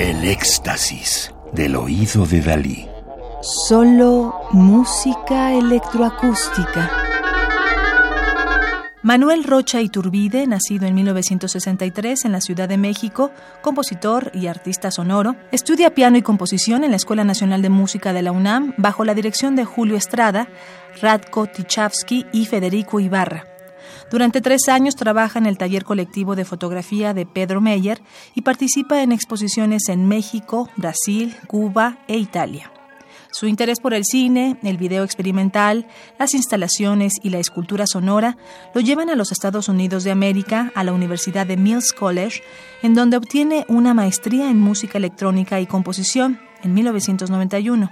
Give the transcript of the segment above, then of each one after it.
El éxtasis del oído de Dalí. Solo música electroacústica. Manuel Rocha Iturbide, nacido en 1963 en la Ciudad de México, compositor y artista sonoro, estudia piano y composición en la Escuela Nacional de Música de la UNAM bajo la dirección de Julio Estrada, Radko Tichavsky y Federico Ibarra. Durante tres años trabaja en el taller colectivo de fotografía de Pedro Meyer y participa en exposiciones en México, Brasil, Cuba e Italia. Su interés por el cine, el video experimental, las instalaciones y la escultura sonora lo llevan a los Estados Unidos de América, a la Universidad de Mills College, en donde obtiene una maestría en música electrónica y composición en 1991.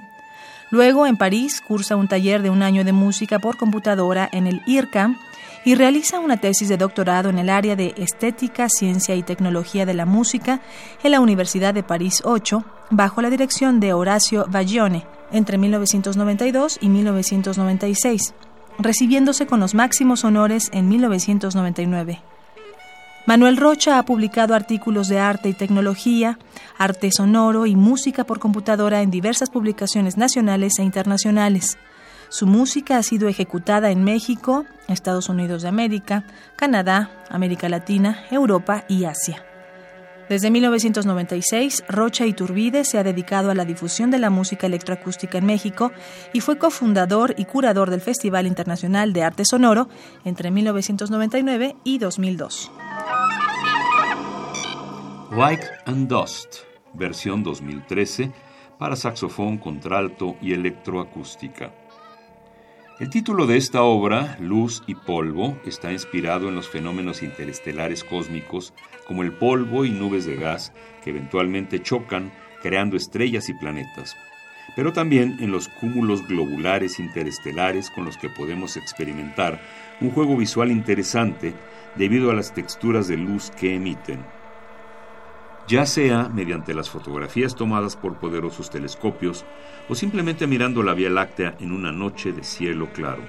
Luego, en París, cursa un taller de un año de música por computadora en el IRCAM y realiza una tesis de doctorado en el área de Estética, Ciencia y Tecnología de la Música en la Universidad de París 8, bajo la dirección de Horacio Baglione, entre 1992 y 1996, recibiéndose con los máximos honores en 1999. Manuel Rocha ha publicado artículos de arte y tecnología, arte sonoro y música por computadora en diversas publicaciones nacionales e internacionales. Su música ha sido ejecutada en México, Estados Unidos de América, Canadá, América Latina, Europa y Asia. Desde 1996, Rocha Iturbide se ha dedicado a la difusión de la música electroacústica en México y fue cofundador y curador del Festival Internacional de Arte Sonoro entre 1999 y 2002. Like and Dust, versión 2013, para saxofón, contralto y electroacústica. El título de esta obra, Luz y Polvo, está inspirado en los fenómenos interestelares cósmicos como el polvo y nubes de gas que eventualmente chocan creando estrellas y planetas, pero también en los cúmulos globulares interestelares con los que podemos experimentar un juego visual interesante debido a las texturas de luz que emiten ya sea mediante las fotografías tomadas por poderosos telescopios o simplemente mirando la Vía Láctea en una noche de cielo claro.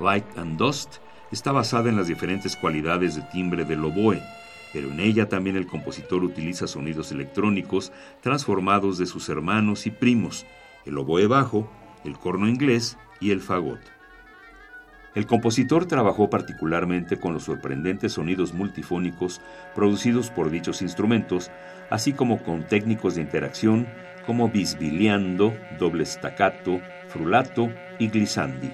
Light and Dust está basada en las diferentes cualidades de timbre del oboe, pero en ella también el compositor utiliza sonidos electrónicos transformados de sus hermanos y primos, el oboe bajo, el corno inglés y el fagot. El compositor trabajó particularmente con los sorprendentes sonidos multifónicos producidos por dichos instrumentos, así como con técnicos de interacción como bisbiliando, doble staccato, frulato y glissandi.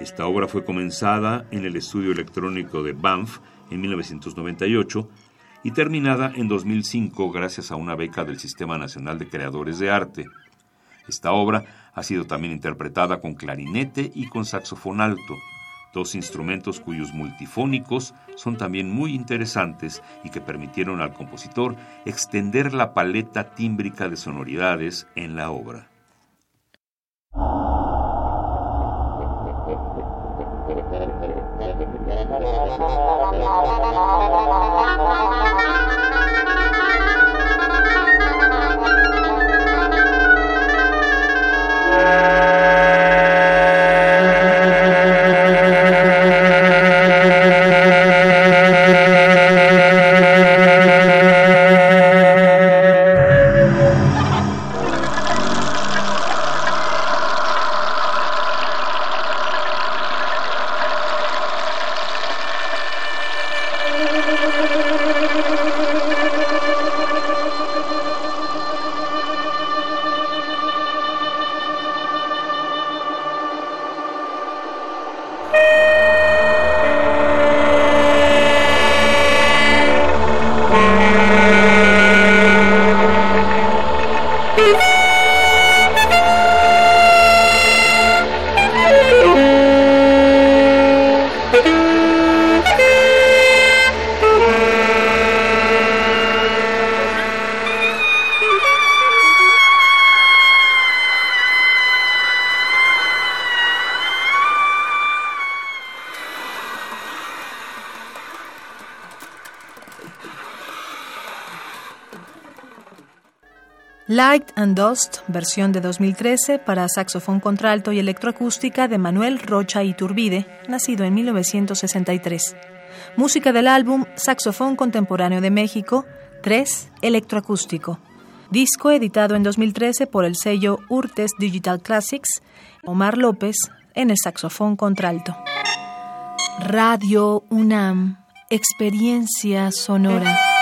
Esta obra fue comenzada en el estudio electrónico de Banff en 1998 y terminada en 2005 gracias a una beca del Sistema Nacional de Creadores de Arte. Esta obra ha sido también interpretada con clarinete y con saxofón alto, dos instrumentos cuyos multifónicos son también muy interesantes y que permitieron al compositor extender la paleta tímbrica de sonoridades en la obra. Light and Dust, versión de 2013 para saxofón contralto y electroacústica de Manuel Rocha Iturbide, nacido en 1963. Música del álbum Saxofón Contemporáneo de México 3, electroacústico. Disco editado en 2013 por el sello Urtes Digital Classics, Omar López en el saxofón contralto. Radio UNAM, experiencia sonora.